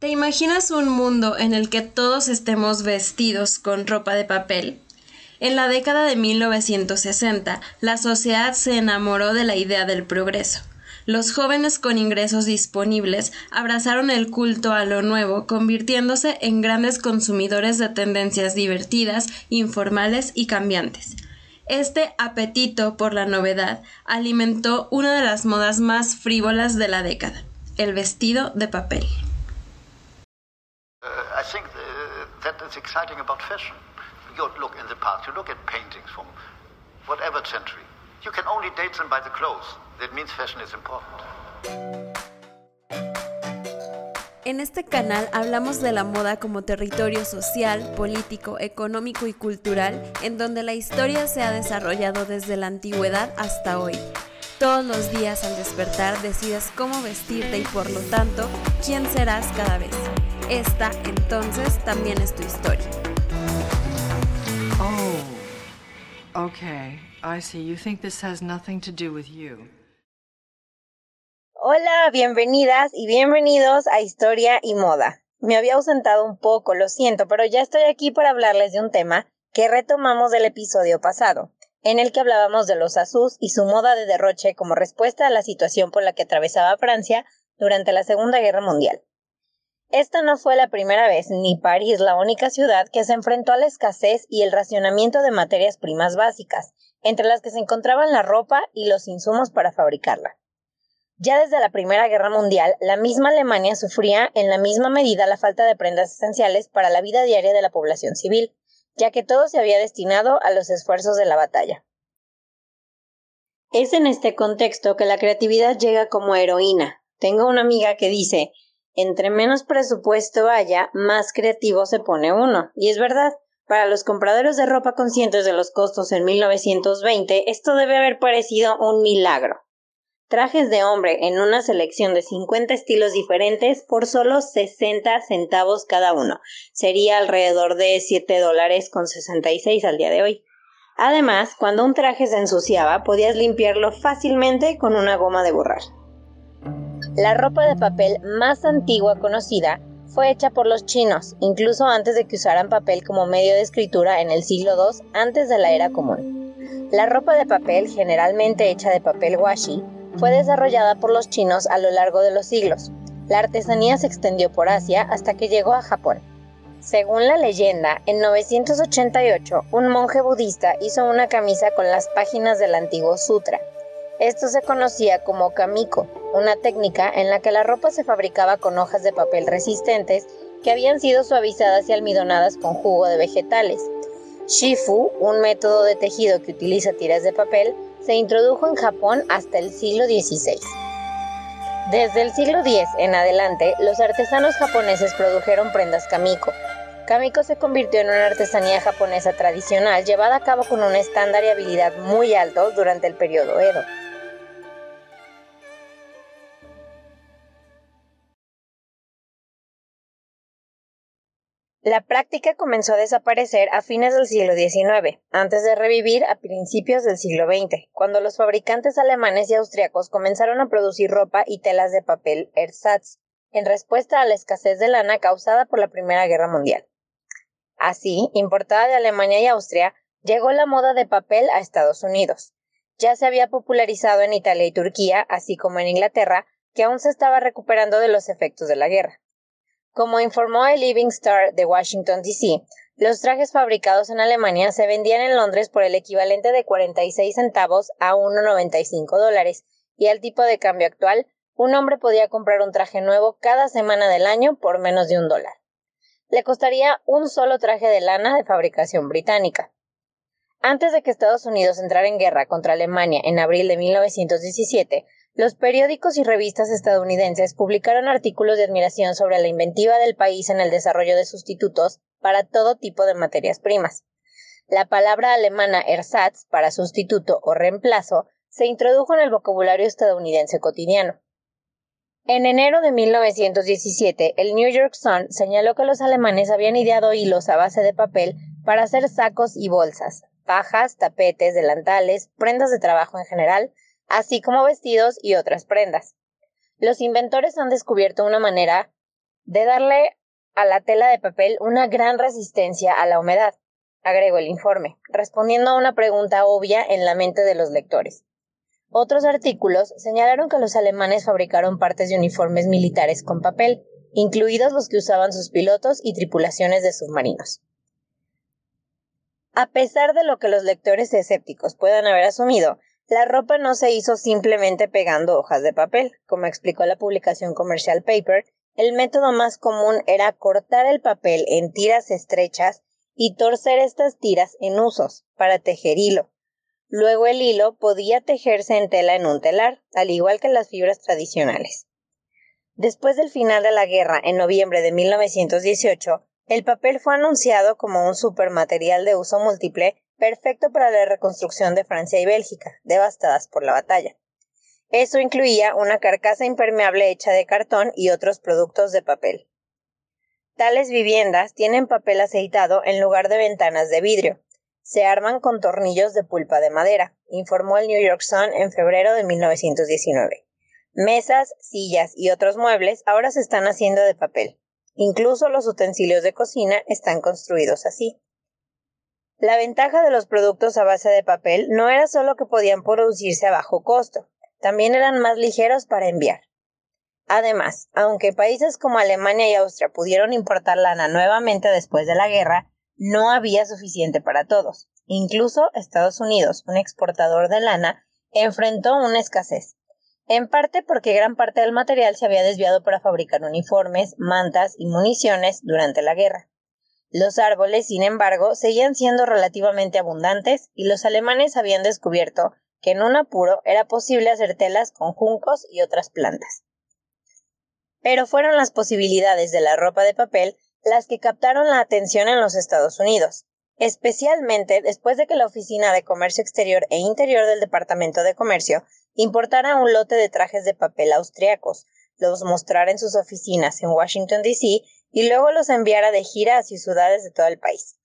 ¿Te imaginas un mundo en el que todos estemos vestidos con ropa de papel? En la década de 1960, la sociedad se enamoró de la idea del progreso. Los jóvenes con ingresos disponibles abrazaron el culto a lo nuevo, convirtiéndose en grandes consumidores de tendencias divertidas, informales y cambiantes. Este apetito por la novedad alimentó una de las modas más frívolas de la década, el vestido de papel. I think uh, that is exciting about fashion. You look in the past, you look at paintings from whatever century. You can only date them by the clothes. That means fashion is important. En este canal hablamos de la moda como territorio social, político, económico y cultural en donde la historia se ha desarrollado desde la antigüedad hasta hoy. Todos los días al despertar decides cómo vestirte y por lo tanto quién serás cada vez. Esta entonces también es tu historia. Oh, okay. I see. You think this has nothing to do with you. Hola, bienvenidas y bienvenidos a Historia y Moda. Me había ausentado un poco, lo siento, pero ya estoy aquí para hablarles de un tema que retomamos del episodio pasado, en el que hablábamos de los Azus y su moda de derroche como respuesta a la situación por la que atravesaba Francia durante la Segunda Guerra Mundial. Esta no fue la primera vez, ni París la única ciudad que se enfrentó a la escasez y el racionamiento de materias primas básicas, entre las que se encontraban la ropa y los insumos para fabricarla. Ya desde la Primera Guerra Mundial, la misma Alemania sufría en la misma medida la falta de prendas esenciales para la vida diaria de la población civil, ya que todo se había destinado a los esfuerzos de la batalla. Es en este contexto que la creatividad llega como heroína. Tengo una amiga que dice entre menos presupuesto haya, más creativo se pone uno. Y es verdad, para los compradores de ropa conscientes de los costos en 1920, esto debe haber parecido un milagro. Trajes de hombre en una selección de 50 estilos diferentes por solo 60 centavos cada uno. Sería alrededor de 7 dólares con 66 al día de hoy. Además, cuando un traje se ensuciaba, podías limpiarlo fácilmente con una goma de borrar. La ropa de papel más antigua conocida fue hecha por los chinos, incluso antes de que usaran papel como medio de escritura en el siglo II antes de la era común. La ropa de papel, generalmente hecha de papel washi, fue desarrollada por los chinos a lo largo de los siglos. La artesanía se extendió por Asia hasta que llegó a Japón. Según la leyenda, en 988 un monje budista hizo una camisa con las páginas del antiguo sutra. Esto se conocía como kamiko, una técnica en la que la ropa se fabricaba con hojas de papel resistentes que habían sido suavizadas y almidonadas con jugo de vegetales. Shifu, un método de tejido que utiliza tiras de papel, se introdujo en Japón hasta el siglo XVI. Desde el siglo X en adelante, los artesanos japoneses produjeron prendas kamiko. Kamiko se convirtió en una artesanía japonesa tradicional llevada a cabo con un estándar y habilidad muy alto durante el periodo Edo. La práctica comenzó a desaparecer a fines del siglo XIX, antes de revivir a principios del siglo XX, cuando los fabricantes alemanes y austriacos comenzaron a producir ropa y telas de papel ersatz, en respuesta a la escasez de lana causada por la Primera Guerra Mundial. Así, importada de Alemania y Austria, llegó la moda de papel a Estados Unidos. Ya se había popularizado en Italia y Turquía, así como en Inglaterra, que aún se estaba recuperando de los efectos de la guerra. Como informó el Living Star de Washington, D.C., los trajes fabricados en Alemania se vendían en Londres por el equivalente de 46 centavos a 1,95 dólares, y al tipo de cambio actual, un hombre podía comprar un traje nuevo cada semana del año por menos de un dólar. Le costaría un solo traje de lana de fabricación británica. Antes de que Estados Unidos entrara en guerra contra Alemania en abril de 1917, los periódicos y revistas estadounidenses publicaron artículos de admiración sobre la inventiva del país en el desarrollo de sustitutos para todo tipo de materias primas. La palabra alemana ersatz para sustituto o reemplazo se introdujo en el vocabulario estadounidense cotidiano. En enero de 1917, el New York Sun señaló que los alemanes habían ideado hilos a base de papel para hacer sacos y bolsas, pajas, tapetes, delantales, prendas de trabajo en general, así como vestidos y otras prendas. Los inventores han descubierto una manera de darle a la tela de papel una gran resistencia a la humedad, agregó el informe, respondiendo a una pregunta obvia en la mente de los lectores. Otros artículos señalaron que los alemanes fabricaron partes de uniformes militares con papel, incluidos los que usaban sus pilotos y tripulaciones de submarinos. A pesar de lo que los lectores escépticos puedan haber asumido, la ropa no se hizo simplemente pegando hojas de papel. Como explicó la publicación Commercial Paper, el método más común era cortar el papel en tiras estrechas y torcer estas tiras en usos para tejer hilo. Luego el hilo podía tejerse en tela en un telar, al igual que las fibras tradicionales. Después del final de la guerra, en noviembre de 1918, el papel fue anunciado como un supermaterial de uso múltiple perfecto para la reconstrucción de Francia y Bélgica, devastadas por la batalla. Eso incluía una carcasa impermeable hecha de cartón y otros productos de papel. Tales viviendas tienen papel aceitado en lugar de ventanas de vidrio. Se arman con tornillos de pulpa de madera, informó el New York Sun en febrero de 1919. Mesas, sillas y otros muebles ahora se están haciendo de papel. Incluso los utensilios de cocina están construidos así. La ventaja de los productos a base de papel no era solo que podían producirse a bajo costo, también eran más ligeros para enviar. Además, aunque países como Alemania y Austria pudieron importar lana nuevamente después de la guerra, no había suficiente para todos. Incluso Estados Unidos, un exportador de lana, enfrentó una escasez, en parte porque gran parte del material se había desviado para fabricar uniformes, mantas y municiones durante la guerra. Los árboles, sin embargo, seguían siendo relativamente abundantes y los alemanes habían descubierto que en un apuro era posible hacer telas con juncos y otras plantas pero fueron las posibilidades de la ropa de papel las que captaron la atención en los Estados Unidos, especialmente después de que la Oficina de Comercio Exterior e Interior del Departamento de Comercio importara un lote de trajes de papel austriacos, los mostrara en sus oficinas en Washington, D.C. y luego los enviara de gira a ciudades de todo el país.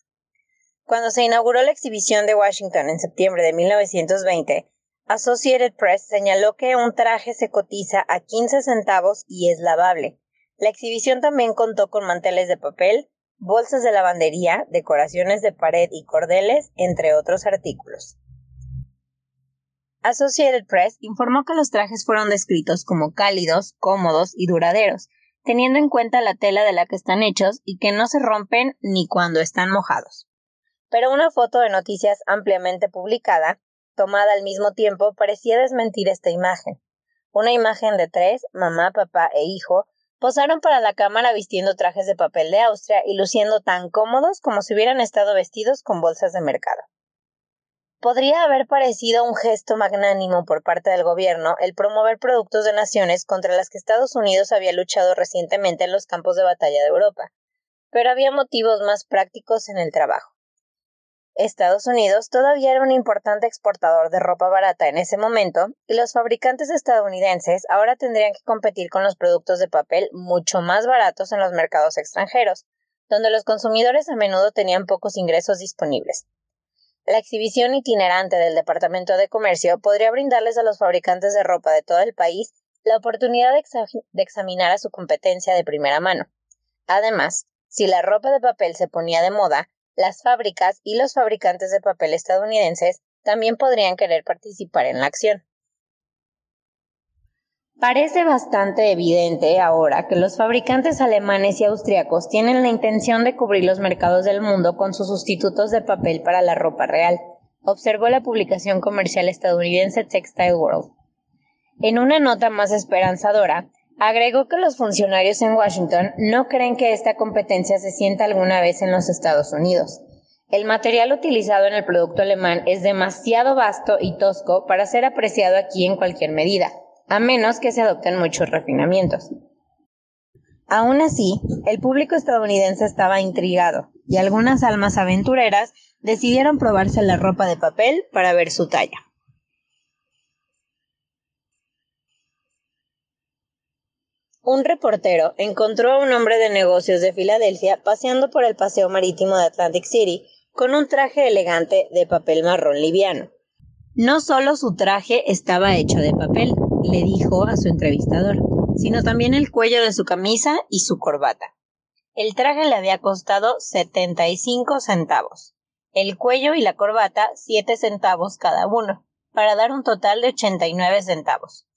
Cuando se inauguró la exhibición de Washington en septiembre de 1920, Associated Press señaló que un traje se cotiza a 15 centavos y es lavable. La exhibición también contó con manteles de papel, bolsas de lavandería, decoraciones de pared y cordeles, entre otros artículos. Associated Press informó que los trajes fueron descritos como cálidos, cómodos y duraderos, teniendo en cuenta la tela de la que están hechos y que no se rompen ni cuando están mojados. Pero una foto de noticias ampliamente publicada tomada al mismo tiempo, parecía desmentir esta imagen. Una imagen de tres, mamá, papá e hijo, posaron para la cámara vistiendo trajes de papel de Austria y luciendo tan cómodos como si hubieran estado vestidos con bolsas de mercado. Podría haber parecido un gesto magnánimo por parte del gobierno el promover productos de naciones contra las que Estados Unidos había luchado recientemente en los campos de batalla de Europa, pero había motivos más prácticos en el trabajo. Estados Unidos todavía era un importante exportador de ropa barata en ese momento y los fabricantes estadounidenses ahora tendrían que competir con los productos de papel mucho más baratos en los mercados extranjeros, donde los consumidores a menudo tenían pocos ingresos disponibles. La exhibición itinerante del Departamento de Comercio podría brindarles a los fabricantes de ropa de todo el país la oportunidad de, examinar a su competencia de primera mano. Además, si la ropa de papel se ponía de moda, las fábricas y los fabricantes de papel estadounidenses también podrían querer participar en la acción. Parece bastante evidente ahora que los fabricantes alemanes y austriacos tienen la intención de cubrir los mercados del mundo con sus sustitutos de papel para la ropa real, observó la publicación comercial estadounidense Textile World. En una nota más esperanzadora, Agregó que los funcionarios en Washington no creen que esta competencia se sienta alguna vez en los Estados Unidos. El material utilizado en el producto alemán es demasiado vasto y tosco para ser apreciado aquí en cualquier medida, a menos que se adopten muchos refinamientos. Aún así, el público estadounidense estaba intrigado y algunas almas aventureras decidieron probarse la ropa de papel para ver su talla. Un reportero encontró a un hombre de negocios de Filadelfia paseando por el paseo marítimo de Atlantic City con un traje elegante de papel marrón liviano. No solo su traje estaba hecho de papel, le dijo a su entrevistador, sino también el cuello de su camisa y su corbata. El traje le había costado 75 centavos, el cuello y la corbata 7 centavos cada uno, para dar un total de 89 centavos.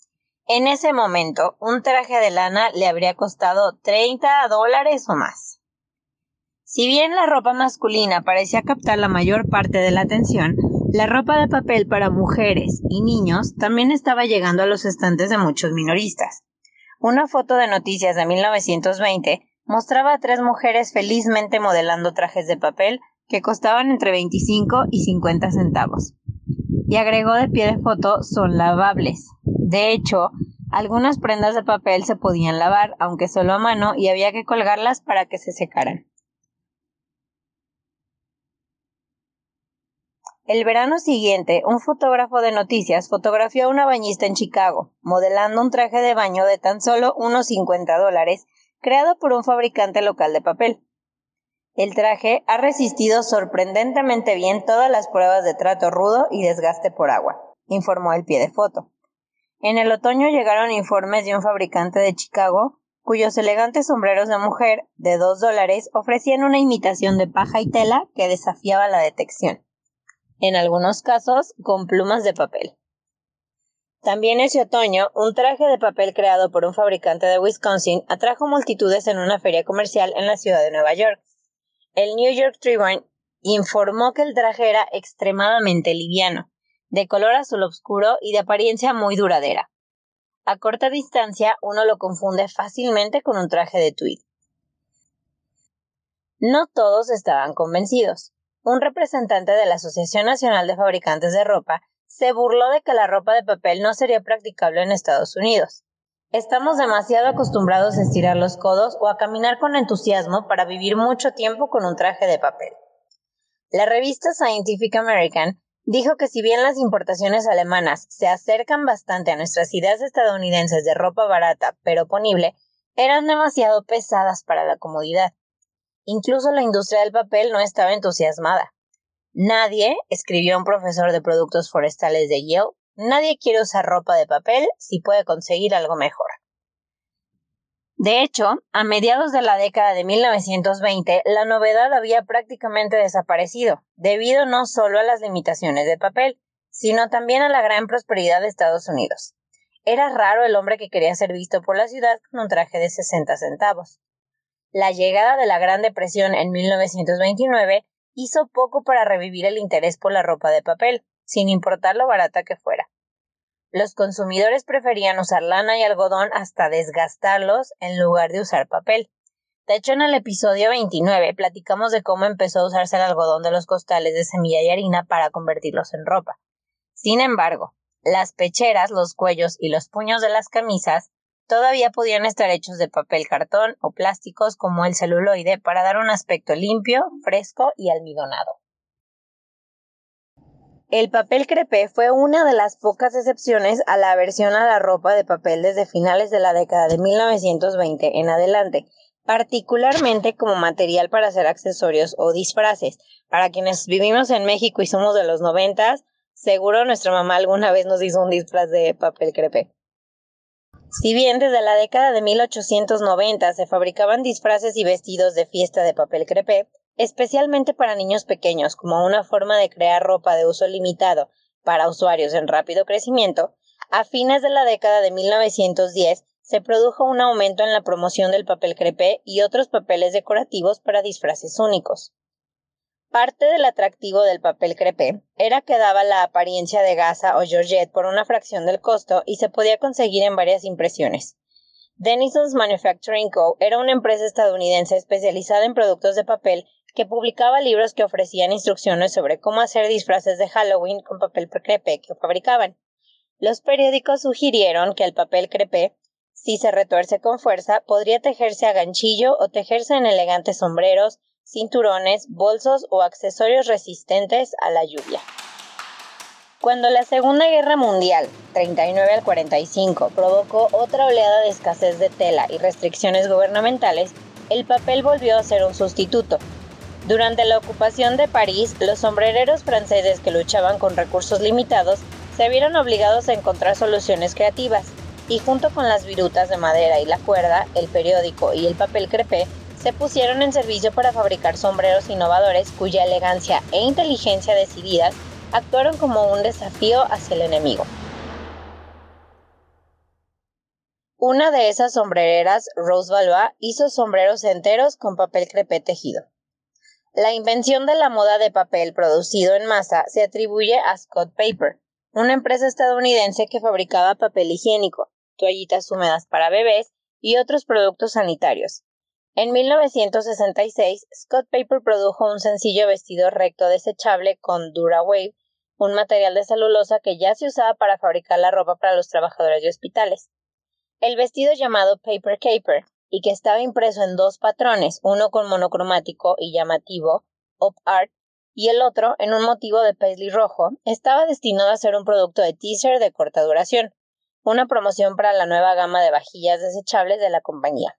En ese momento, un traje de lana le habría costado 30 dólares o más. Si bien la ropa masculina parecía captar la mayor parte de la atención, la ropa de papel para mujeres y niños también estaba llegando a los estantes de muchos minoristas. Una foto de noticias de 1920 mostraba a tres mujeres felizmente modelando trajes de papel que costaban entre 25 y 50 centavos. Y agregó de pie de foto son lavables. De hecho, algunas prendas de papel se podían lavar, aunque solo a mano, y había que colgarlas para que se secaran. El verano siguiente, un fotógrafo de noticias fotografió a una bañista en Chicago, modelando un traje de baño de tan solo unos 50 dólares creado por un fabricante local de papel. El traje ha resistido sorprendentemente bien todas las pruebas de trato rudo y desgaste por agua, informó el pie de foto. En el otoño llegaron informes de un fabricante de Chicago cuyos elegantes sombreros de mujer de dos dólares ofrecían una imitación de paja y tela que desafiaba la detección, en algunos casos con plumas de papel. También ese otoño, un traje de papel creado por un fabricante de Wisconsin atrajo multitudes en una feria comercial en la ciudad de Nueva York. El New York Tribune informó que el traje era extremadamente liviano, de color azul oscuro y de apariencia muy duradera. A corta distancia uno lo confunde fácilmente con un traje de tweed. No todos estaban convencidos. Un representante de la Asociación Nacional de Fabricantes de Ropa se burló de que la ropa de papel no sería practicable en Estados Unidos. Estamos demasiado acostumbrados a estirar los codos o a caminar con entusiasmo para vivir mucho tiempo con un traje de papel. La revista Scientific American dijo que si bien las importaciones alemanas se acercan bastante a nuestras ideas estadounidenses de ropa barata pero ponible, eran demasiado pesadas para la comodidad. Incluso la industria del papel no estaba entusiasmada. Nadie, escribió un profesor de productos forestales de Yale, nadie quiere usar ropa de papel si puede conseguir algo mejor. De hecho, a mediados de la década de 1920, la novedad había prácticamente desaparecido, debido no solo a las limitaciones de papel, sino también a la gran prosperidad de Estados Unidos. Era raro el hombre que quería ser visto por la ciudad con un traje de 60 centavos. La llegada de la Gran Depresión en 1929 hizo poco para revivir el interés por la ropa de papel, sin importar lo barata que fuera. Los consumidores preferían usar lana y algodón hasta desgastarlos en lugar de usar papel. De hecho, en el episodio 29 platicamos de cómo empezó a usarse el algodón de los costales de semilla y harina para convertirlos en ropa. Sin embargo, las pecheras, los cuellos y los puños de las camisas Todavía podían estar hechos de papel cartón o plásticos como el celuloide para dar un aspecto limpio, fresco y almidonado. El papel crepé fue una de las pocas excepciones a la aversión a la ropa de papel desde finales de la década de 1920 en adelante, particularmente como material para hacer accesorios o disfraces. Para quienes vivimos en México y somos de los noventas, seguro nuestra mamá alguna vez nos hizo un disfraz de papel crepé. Si bien desde la década de 1890 se fabricaban disfraces y vestidos de fiesta de papel crepé, especialmente para niños pequeños como una forma de crear ropa de uso limitado para usuarios en rápido crecimiento, a fines de la década de 1910 se produjo un aumento en la promoción del papel crepé y otros papeles decorativos para disfraces únicos. Parte del atractivo del papel crepé era que daba la apariencia de gasa o georgette por una fracción del costo y se podía conseguir en varias impresiones. Denison's Manufacturing Co. era una empresa estadounidense especializada en productos de papel que publicaba libros que ofrecían instrucciones sobre cómo hacer disfraces de Halloween con papel crepé que fabricaban. Los periódicos sugirieron que el papel crepé, si se retuerce con fuerza, podría tejerse a ganchillo o tejerse en elegantes sombreros, cinturones, bolsos o accesorios resistentes a la lluvia. Cuando la Segunda Guerra Mundial, 39 al 45, provocó otra oleada de escasez de tela y restricciones gubernamentales, el papel volvió a ser un sustituto. Durante la ocupación de París, los sombrereros franceses que luchaban con recursos limitados se vieron obligados a encontrar soluciones creativas. y junto con las virutas de madera y la cuerda, el periódico y el papel crepé, se pusieron en servicio para fabricar sombreros innovadores cuya elegancia e inteligencia decididas actuaron como un desafío hacia el enemigo. Una de esas sombrereras, Rose Valois, hizo sombreros enteros con papel crepé tejido. La invención de la moda de papel producido en masa se atribuye a Scott Paper, una empresa estadounidense que fabricaba papel higiénico, toallitas húmedas para bebés y otros productos sanitarios. En 1966, Scott Paper produjo un sencillo vestido recto desechable con DuraWave, un material de celulosa que ya se usaba para fabricar la ropa para los trabajadores de hospitales. El vestido llamado Paper Caper, y que estaba impreso en dos patrones, uno con monocromático y llamativo, Op Art, y el otro en un motivo de paisley rojo, estaba destinado a ser un producto de teaser de corta duración, una promoción para la nueva gama de vajillas desechables de la compañía.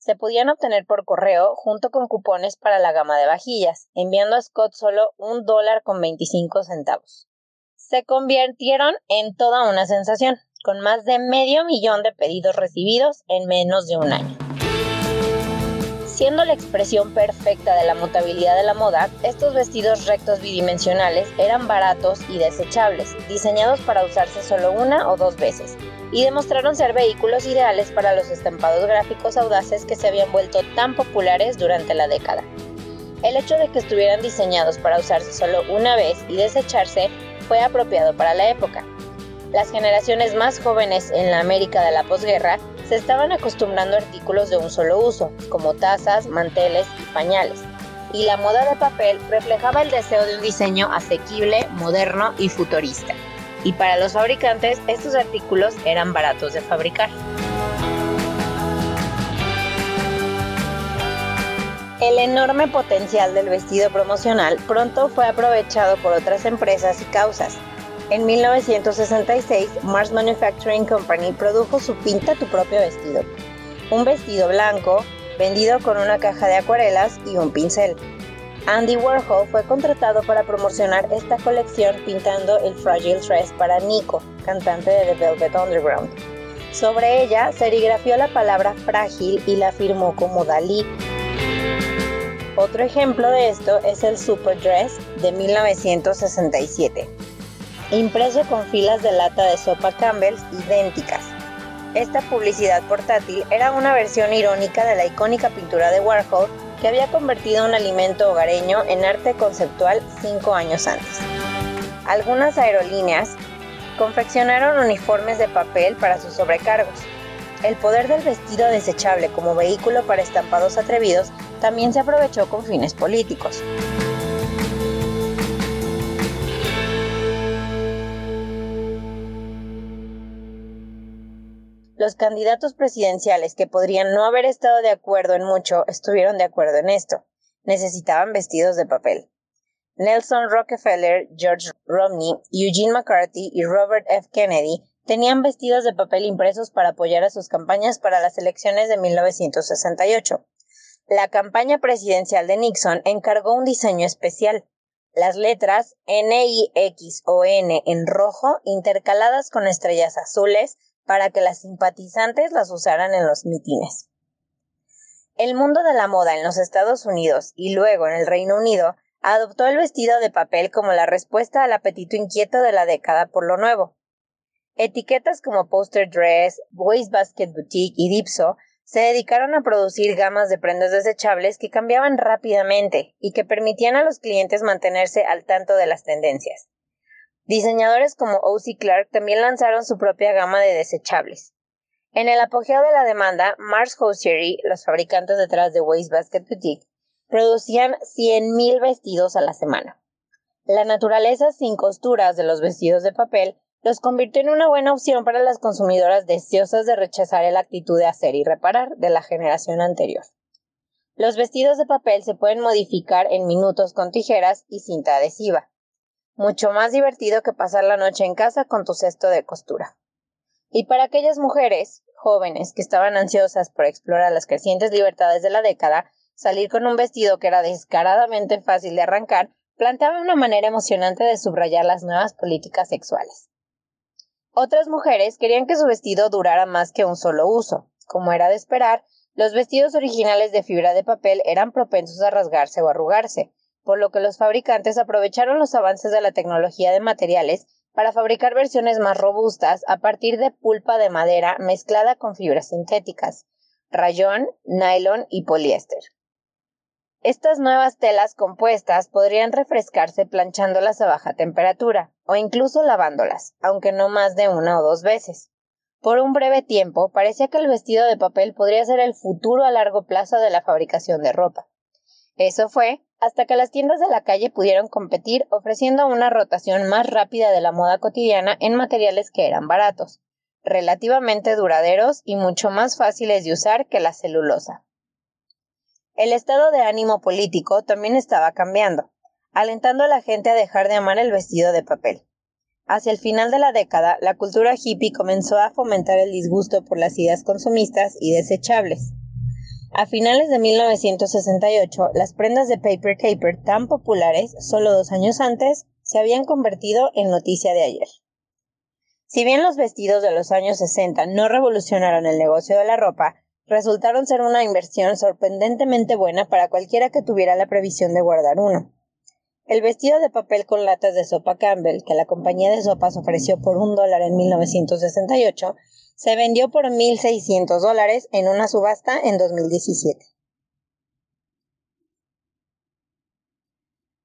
Se podían obtener por correo junto con cupones para la gama de vajillas, enviando a Scott solo un dólar con 25 centavos. Se convirtieron en toda una sensación con más de medio millón de pedidos recibidos en menos de un año. Siendo la expresión perfecta de la mutabilidad de la moda, estos vestidos rectos bidimensionales eran baratos y desechables, diseñados para usarse solo una o dos veces, y demostraron ser vehículos ideales para los estampados gráficos audaces que se habían vuelto tan populares durante la década. El hecho de que estuvieran diseñados para usarse solo una vez y desecharse fue apropiado para la época, las generaciones más jóvenes en la América de la posguerra se estaban acostumbrando a artículos de un solo uso, como tazas, manteles y pañales, y la moda de papel reflejaba el deseo de un diseño asequible, moderno y futurista. Y para los fabricantes, estos artículos eran baratos de fabricar. El enorme potencial del vestido promocional pronto fue aprovechado por otras empresas y causas, en 1966, Mars Manufacturing Company produjo su Pinta tu propio vestido, un vestido blanco vendido con una caja de acuarelas y un pincel. Andy Warhol fue contratado para promocionar esta colección pintando el Fragile Dress para Nico, cantante de The Velvet Underground. Sobre ella serigrafió la palabra frágil y la firmó como Dalí. Otro ejemplo de esto es el Super Dress de 1967 impreso con filas de lata de sopa Campbell's idénticas. Esta publicidad portátil era una versión irónica de la icónica pintura de Warhol que había convertido un alimento hogareño en arte conceptual cinco años antes. Algunas aerolíneas confeccionaron uniformes de papel para sus sobrecargos. El poder del vestido desechable como vehículo para estampados atrevidos también se aprovechó con fines políticos. Los candidatos presidenciales que podrían no haber estado de acuerdo en mucho estuvieron de acuerdo en esto. Necesitaban vestidos de papel. Nelson Rockefeller, George Romney, Eugene McCarthy y Robert F. Kennedy tenían vestidos de papel impresos para apoyar a sus campañas para las elecciones de 1968. La campaña presidencial de Nixon encargó un diseño especial. Las letras N, I, X o N en rojo intercaladas con estrellas azules para que las simpatizantes las usaran en los mitines. El mundo de la moda en los Estados Unidos y luego en el Reino Unido adoptó el vestido de papel como la respuesta al apetito inquieto de la década por lo nuevo. Etiquetas como Poster Dress, Basket Boutique y Dipso se dedicaron a producir gamas de prendas desechables que cambiaban rápidamente y que permitían a los clientes mantenerse al tanto de las tendencias. Diseñadores como O.C. Clark también lanzaron su propia gama de desechables. En el apogeo de la demanda, Mars Hosiery, los fabricantes detrás de Basket Boutique, producían 100.000 vestidos a la semana. La naturaleza sin costuras de los vestidos de papel los convirtió en una buena opción para las consumidoras deseosas de rechazar la actitud de hacer y reparar de la generación anterior. Los vestidos de papel se pueden modificar en minutos con tijeras y cinta adhesiva mucho más divertido que pasar la noche en casa con tu cesto de costura. Y para aquellas mujeres jóvenes que estaban ansiosas por explorar las crecientes libertades de la década, salir con un vestido que era descaradamente fácil de arrancar planteaba una manera emocionante de subrayar las nuevas políticas sexuales. Otras mujeres querían que su vestido durara más que un solo uso. Como era de esperar, los vestidos originales de fibra de papel eran propensos a rasgarse o arrugarse, por lo que los fabricantes aprovecharon los avances de la tecnología de materiales para fabricar versiones más robustas a partir de pulpa de madera mezclada con fibras sintéticas, rayón, nylon y poliéster. Estas nuevas telas compuestas podrían refrescarse planchándolas a baja temperatura o incluso lavándolas, aunque no más de una o dos veces. Por un breve tiempo parecía que el vestido de papel podría ser el futuro a largo plazo de la fabricación de ropa. Eso fue hasta que las tiendas de la calle pudieron competir ofreciendo una rotación más rápida de la moda cotidiana en materiales que eran baratos, relativamente duraderos y mucho más fáciles de usar que la celulosa. El estado de ánimo político también estaba cambiando, alentando a la gente a dejar de amar el vestido de papel. Hacia el final de la década, la cultura hippie comenzó a fomentar el disgusto por las ideas consumistas y desechables. A finales de 1968, las prendas de paper caper tan populares, solo dos años antes, se habían convertido en noticia de ayer. Si bien los vestidos de los años 60 no revolucionaron el negocio de la ropa, resultaron ser una inversión sorprendentemente buena para cualquiera que tuviera la previsión de guardar uno. El vestido de papel con latas de sopa Campbell que la compañía de sopas ofreció por un dólar en 1968 se vendió por 1.600 dólares en una subasta en 2017.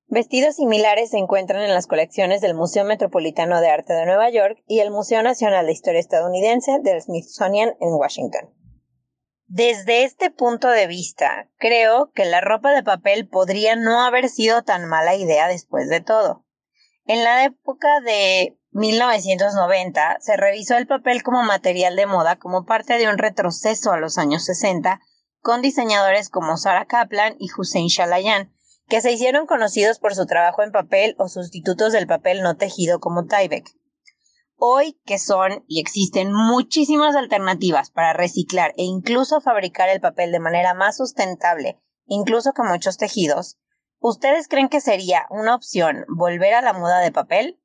Vestidos similares se encuentran en las colecciones del Museo Metropolitano de Arte de Nueva York y el Museo Nacional de Historia Estadounidense del Smithsonian en Washington. Desde este punto de vista, creo que la ropa de papel podría no haber sido tan mala idea después de todo. En la época de 1990 se revisó el papel como material de moda como parte de un retroceso a los años 60 con diseñadores como Sarah Kaplan y Hussein Shalayan, que se hicieron conocidos por su trabajo en papel o sustitutos del papel no tejido como Tyvek. Hoy que son y existen muchísimas alternativas para reciclar e incluso fabricar el papel de manera más sustentable, incluso con muchos tejidos, ¿ustedes creen que sería una opción volver a la moda de papel?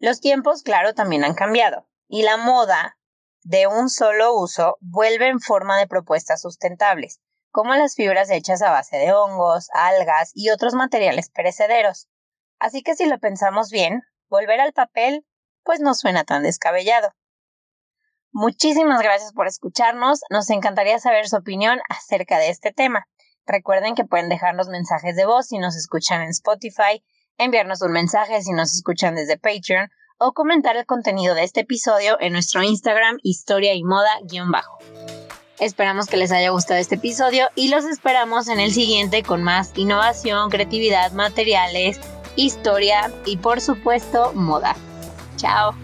Los tiempos, claro, también han cambiado y la moda de un solo uso vuelve en forma de propuestas sustentables, como las fibras hechas a base de hongos, algas y otros materiales perecederos. Así que si lo pensamos bien, volver al papel pues no suena tan descabellado. Muchísimas gracias por escucharnos, nos encantaría saber su opinión acerca de este tema. Recuerden que pueden dejarnos mensajes de voz si nos escuchan en Spotify enviarnos un mensaje si nos escuchan desde Patreon o comentar el contenido de este episodio en nuestro Instagram historia y moda-bajo. Esperamos que les haya gustado este episodio y los esperamos en el siguiente con más innovación, creatividad, materiales, historia y por supuesto moda. Chao.